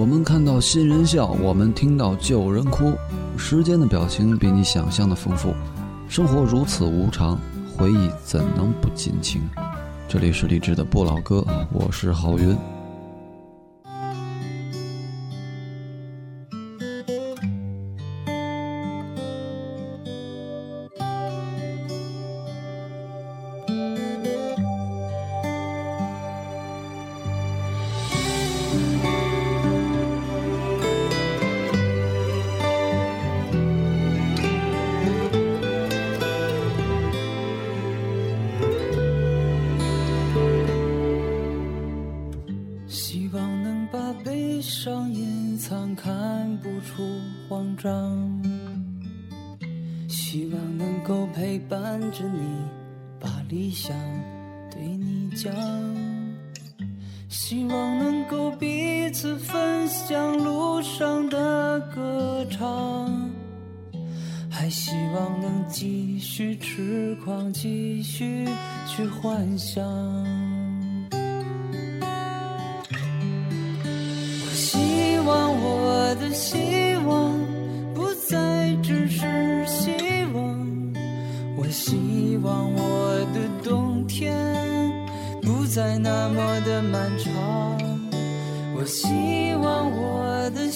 我们看到新人笑，我们听到旧人哭。时间的表情比你想象的丰富，生活如此无常，回忆怎能不尽情？这里是励志的不老歌，我是郝云。希望能够陪伴着你，把理想对你讲。希望能够彼此分享路上的歌唱，还希望能继续痴狂，继续去幻想。我希望我的希望望我的冬天不再那么的漫长。我希望我的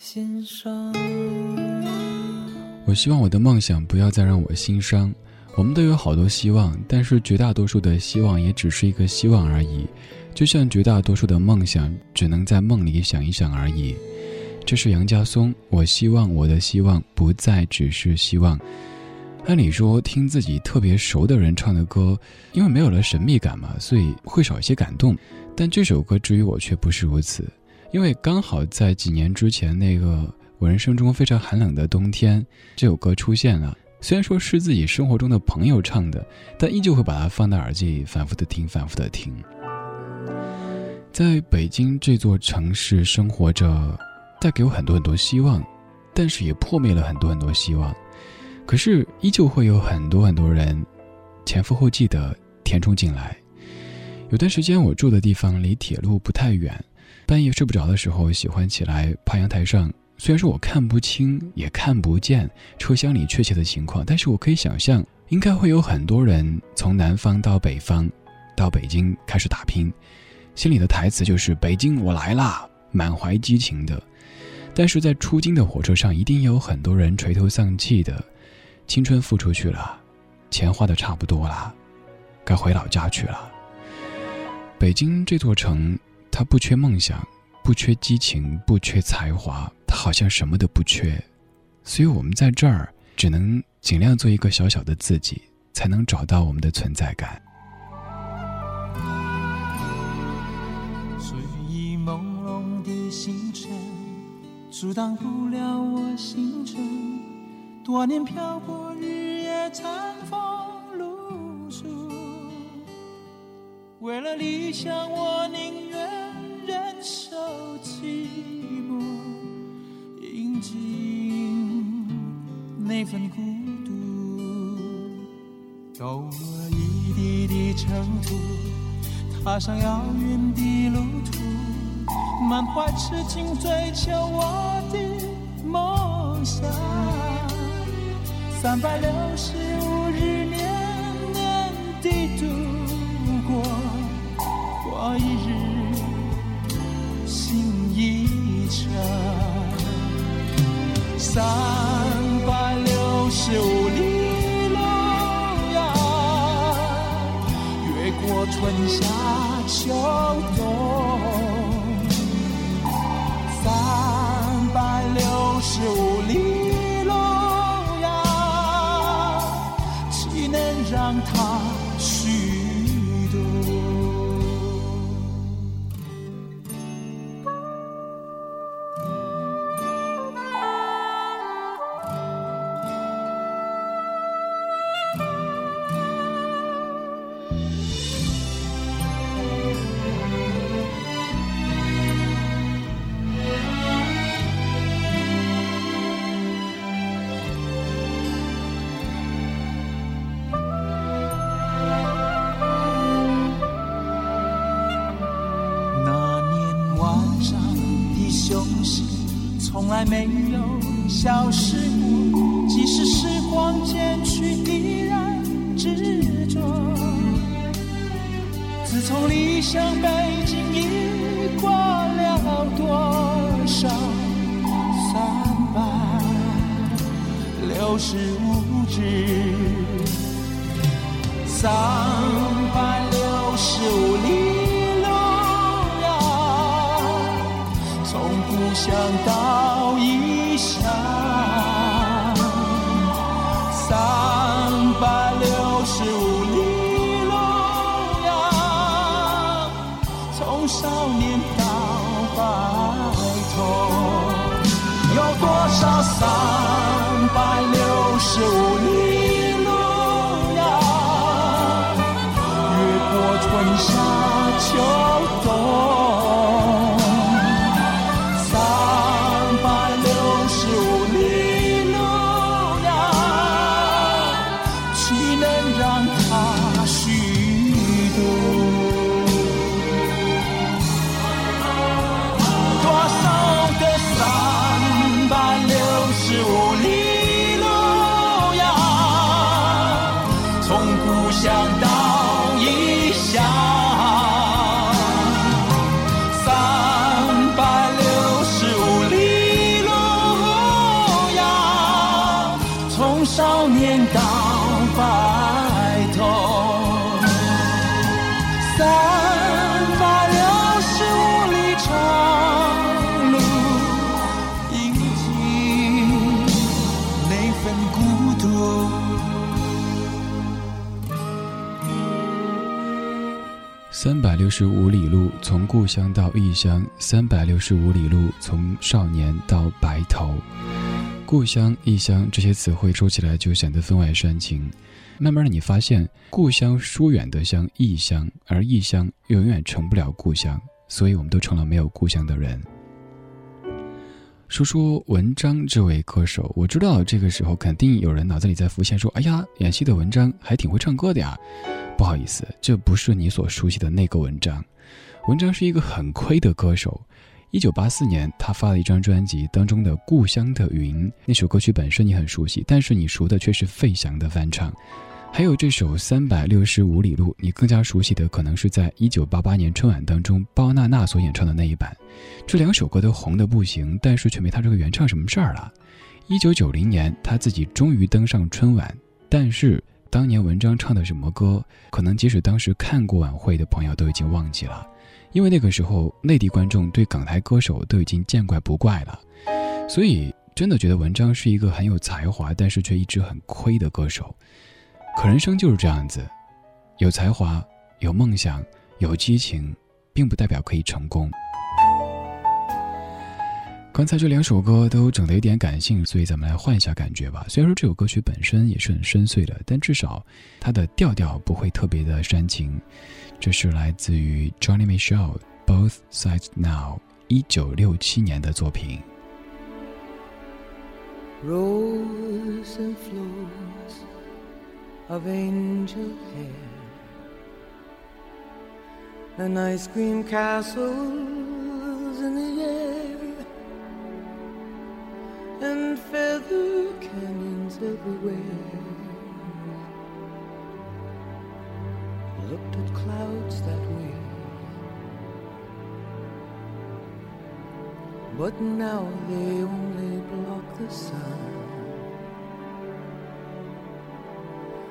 心伤。我希望我的梦想不要再让我心伤。我们都有好多希望，但是绝大多数的希望也只是一个希望而已，就像绝大多数的梦想只能在梦里想一想而已。这是杨家松，我希望我的希望不再只是希望。按理说，听自己特别熟的人唱的歌，因为没有了神秘感嘛，所以会少一些感动。但这首歌至于我却不是如此，因为刚好在几年之前那个我人生中非常寒冷的冬天，这首歌出现了。虽然说是自己生活中的朋友唱的，但依旧会把它放在耳机里反复的听，反复的听。在北京这座城市生活着，带给我很多很多希望，但是也破灭了很多很多希望。可是依旧会有很多很多人前赴后继的填充进来。有段时间我住的地方离铁路不太远，半夜睡不着的时候，喜欢起来爬阳台上。虽然说我看不清也看不见车厢里确切的情况，但是我可以想象，应该会有很多人从南方到北方，到北京开始打拼，心里的台词就是“北京我来啦”，满怀激情的。但是在出京的火车上，一定有很多人垂头丧气的，青春付出去了，钱花的差不多了，该回老家去了。北京这座城，他不缺梦想。不缺激情，不缺才华，他好像什么都不缺，所以我们在这儿只能尽量做一个小小的自己，才能找到我们的存在感。睡意朦胧的星辰，阻挡不了我行程。多年漂泊，日夜餐风，为了理想，我宁那份孤独，抖落一地的尘土，踏上遥远的路途，满怀痴情追求我的梦想。三百六十五日，年年的度过，过一日。心一程三十五里路呀，越过春夏秋冬。雄心从来没有消失过，即使时光渐去，依然执着。自从离乡背井，已过了多少三百六十五日，三百六十五里想到异乡，三百六十五里路呀，从少年到白头，有多少伤？三百六十五里路，从故乡到异乡；三百六十五里路，从少年到白头。故乡、异乡这些词汇说起来就显得分外煽情。慢慢的，你发现故乡疏远的像异乡，而异乡永远成不了故乡。所以我们都成了没有故乡的人。说说文章这位歌手，我知道这个时候肯定有人脑子里在浮现说：“哎呀，演戏的文章还挺会唱歌的呀。”不好意思，这不是你所熟悉的那个文章。文章是一个很亏的歌手。一九八四年，他发了一张专辑，当中的《故乡的云》那首歌曲本身你很熟悉，但是你熟的却是费翔的翻唱。还有这首《三百六十五里路》，你更加熟悉的可能是在一九八八年春晚当中包娜娜所演唱的那一版。这两首歌都红的不行，但是却没他这个原唱什么事儿了。一九九零年，他自己终于登上春晚，但是当年文章唱的什么歌，可能即使当时看过晚会的朋友都已经忘记了，因为那个时候内地观众对港台歌手都已经见怪不怪了。所以真的觉得文章是一个很有才华，但是却一直很亏的歌手。可人生就是这样子，有才华、有梦想、有激情，并不代表可以成功。刚才这两首歌都整得有点感性，所以咱们来换一下感觉吧。虽然说这首歌曲本身也是很深邃的，但至少它的调调不会特别的煽情。这是来自于 Johnny Mitchell，《Both Sides Now》，一九六七年的作品。Rose and flows of angel hair and ice cream castles in the air and feather canyons everywhere. Looked at clouds that way, but now they only block the sun.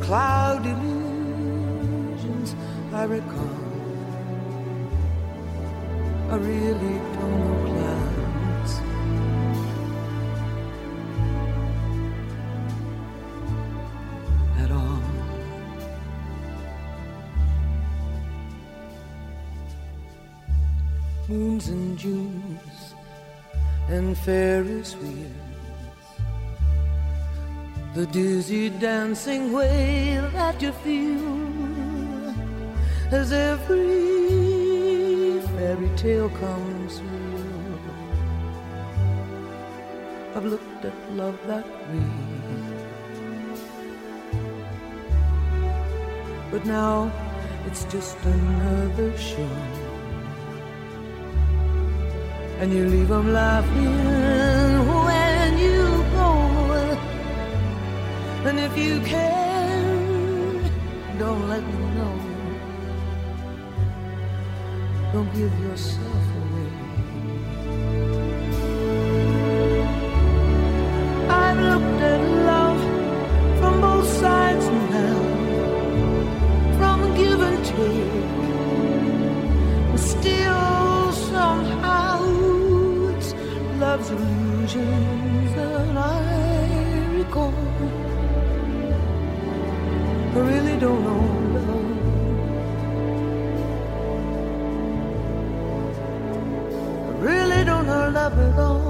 cloud illusions I recall. I really don't know clouds. At all. Moons and Junes and Ferris wheels the dizzy dancing way that you feel as every fairy tale comes true. I've looked at love that way, but now it's just another show. And you leave 'em laughing if you can, don't let me know. Don't give yourself it all.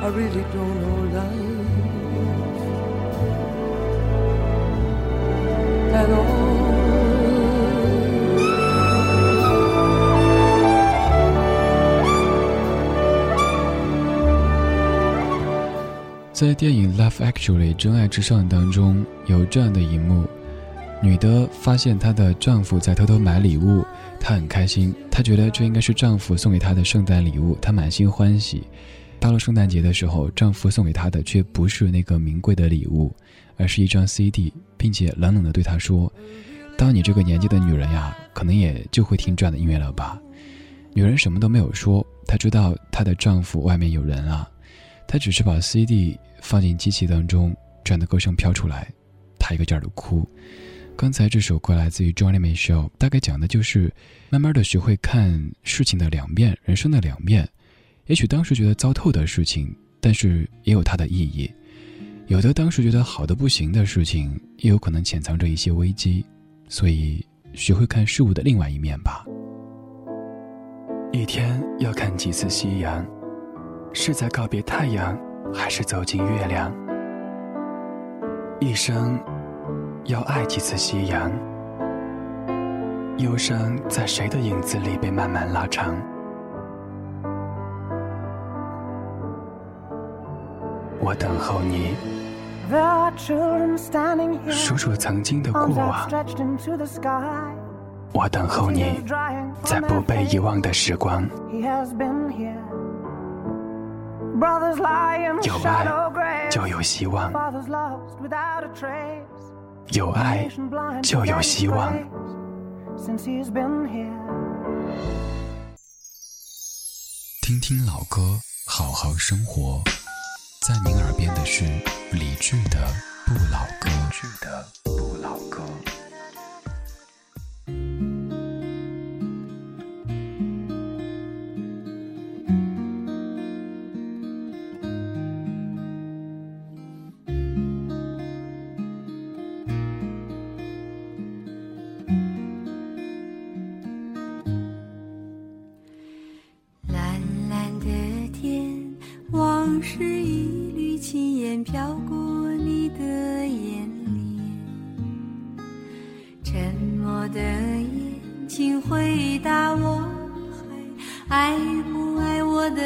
I really don't know life at all. 在电影《Love Actually》真爱至上当中，有这样的一幕：女的发现她的丈夫在偷偷买礼物，她很开心，她觉得这应该是丈夫送给她的圣诞礼物，她满心欢喜。到了圣诞节的时候，丈夫送给她的却不是那个名贵的礼物，而是一张 CD，并且冷冷地对她说：“当你这个年纪的女人呀，可能也就会听这样的音乐了吧。”女人什么都没有说，她知道她的丈夫外面有人啊，她只是把 CD 放进机器当中，这样的歌声飘出来，她一个劲儿的哭。刚才这首歌来自于 Johnny Mitchell，大概讲的就是慢慢的学会看事情的两面，人生的两面。也许当时觉得糟透的事情，但是也有它的意义；有的当时觉得好的不行的事情，也有可能潜藏着一些危机。所以，学会看事物的另外一面吧。一天要看几次夕阳？是在告别太阳，还是走进月亮？一生要爱几次夕阳？忧伤在谁的影子里被慢慢拉长？我等候你.数数曾经的过往。我等候你，在不被遗忘的时光。He has been here. Brothers lie in 有爱.就有希望，Fathers lost without a trace. 有爱就有希望。Since he's been here. 听听老歌，好好生活。在您耳边的是李志的不老歌。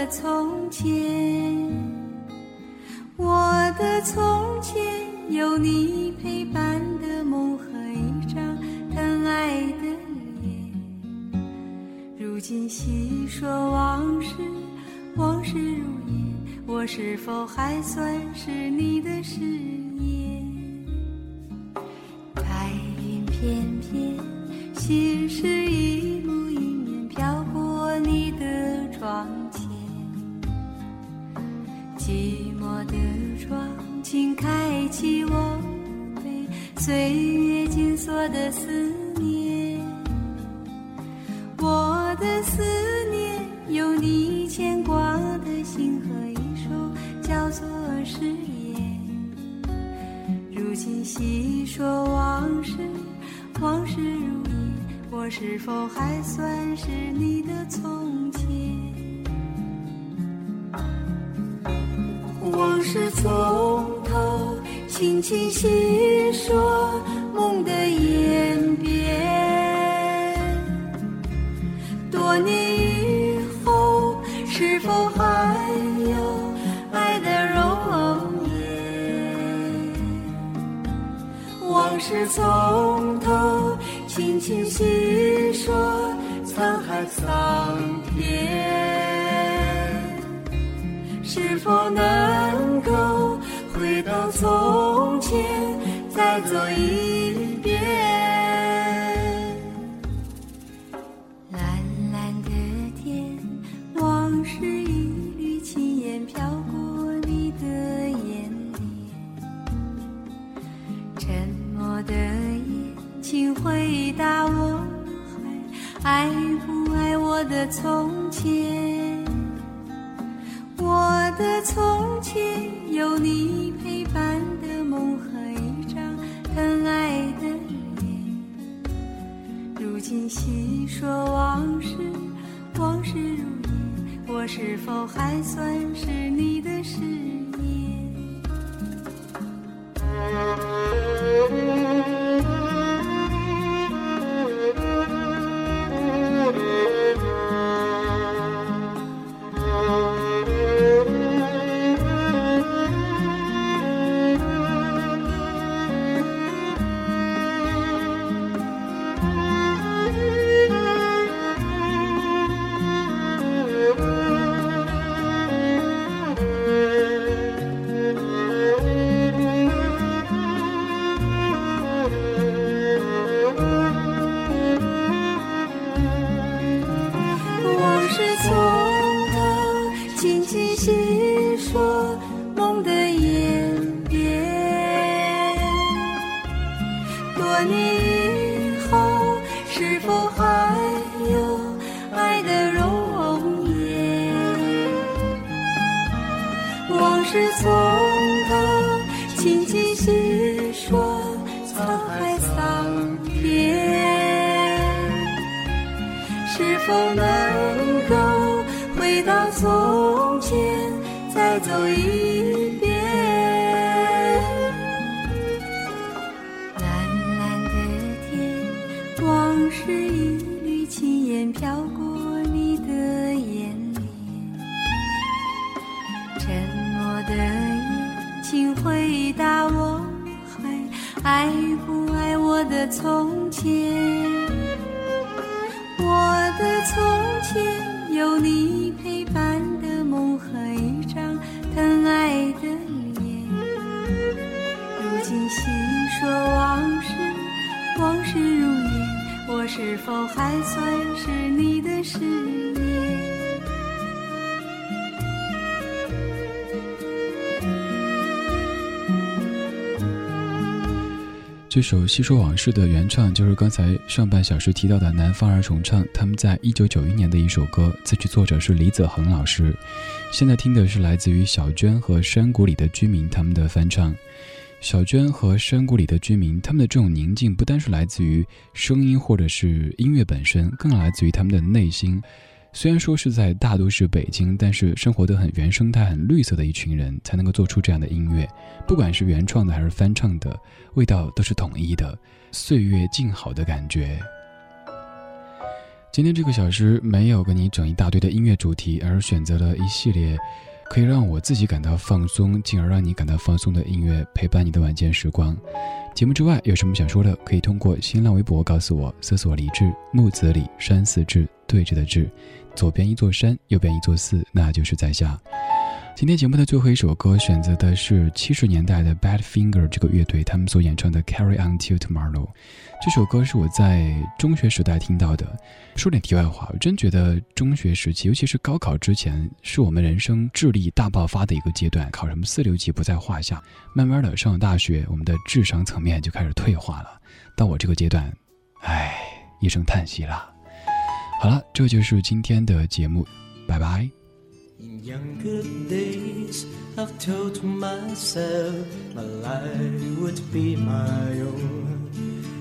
的从前？我的从前有你陪伴的梦和一张疼爱的脸。如今细说往事，往事如烟，我是否还算是你的誓如今细说往事，往事如烟，我是否还算是你的从前？往事从头轻轻细说，梦的演变。多年是从头轻轻细说，沧海桑田。是否能够回到从前，再做一往事从头轻轻细说，沧海桑田。是否能够回到从前，再走一从前？我的从前有你陪伴的梦和一张疼爱的脸。如今细说往事，往事如烟，我是否还算是你的誓言？这首《细说往事》的原唱就是刚才上半小时提到的南方儿童唱，他们在一九九一年的一首歌，词曲作者是李子恒老师。现在听的是来自于小娟和山谷里的居民他们的翻唱。小娟和山谷里的居民，他们的这种宁静，不单是来自于声音或者是音乐本身，更来自于他们的内心。虽然说是在大都市北京，但是生活的很原生态、很绿色的一群人，才能够做出这样的音乐。不管是原创的还是翻唱的，味道都是统一的，岁月静好的感觉。今天这个小时没有跟你整一大堆的音乐主题，而选择了一系列可以让我自己感到放松，进而让你感到放松的音乐，陪伴你的晚间时光。节目之外有什么想说的，可以通过新浪微博告诉我，搜索“李志木子李山寺志对峙的志”，左边一座山，右边一座寺，那就是在下。今天节目的最后一首歌选择的是七十年代的 Badfinger 这个乐队他们所演唱的《Carry On Till Tomorrow》。这首歌是我在中学时代听到的。说点题外话，我真觉得中学时期，尤其是高考之前，是我们人生智力大爆发的一个阶段。考什么四六级不在话下。慢慢的上了大学，我们的智商层面就开始退化了。到我这个阶段，唉，一声叹息了。好了，这就是今天的节目，拜拜。 In younger days, I've told myself my life would be my own.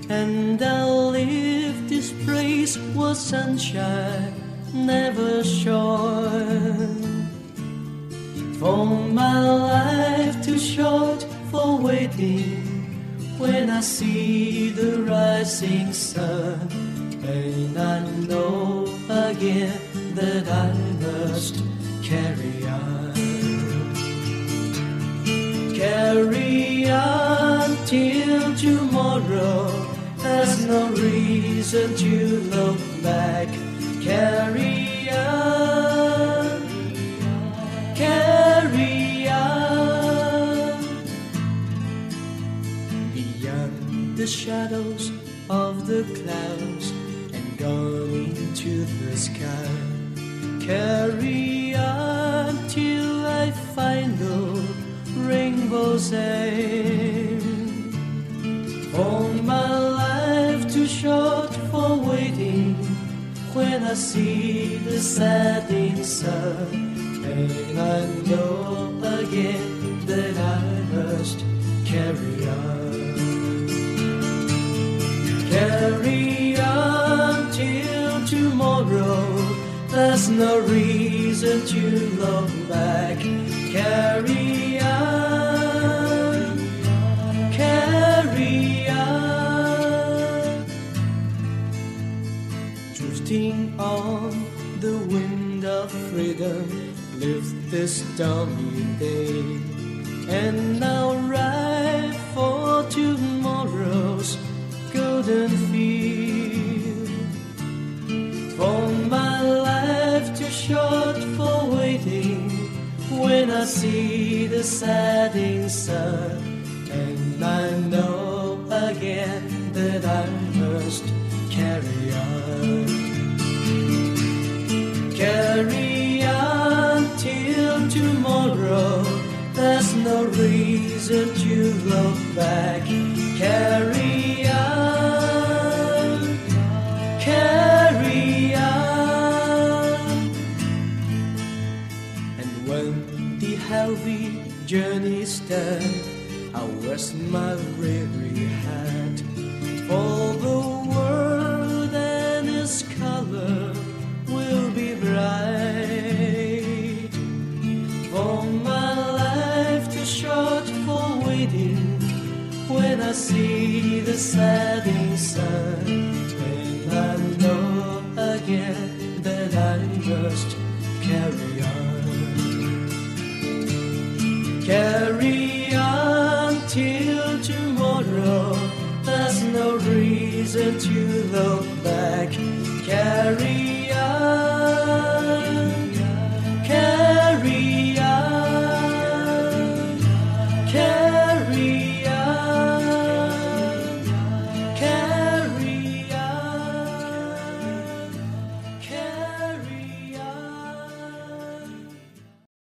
And I'll leave this place where sunshine never shone. For my life too short for waiting when I see the rising sun. And I know again that I must carry on. Carry on till tomorrow. There's no reason to look back. Carry on. Carry on. Beyond the shadows of the clouds gone into the sky. Carry on till I find the rainbow's end. For my life too short for waiting when I see the setting sun, and I know again that I must carry on. Carry on till tomorrow. There's no reason to look back. Carry on, carry on. Drifting on the wind of freedom, live this stormy day. And the setting sun. And I know again that I must carry on. Carry on till tomorrow. There's no reason to look back. Carry my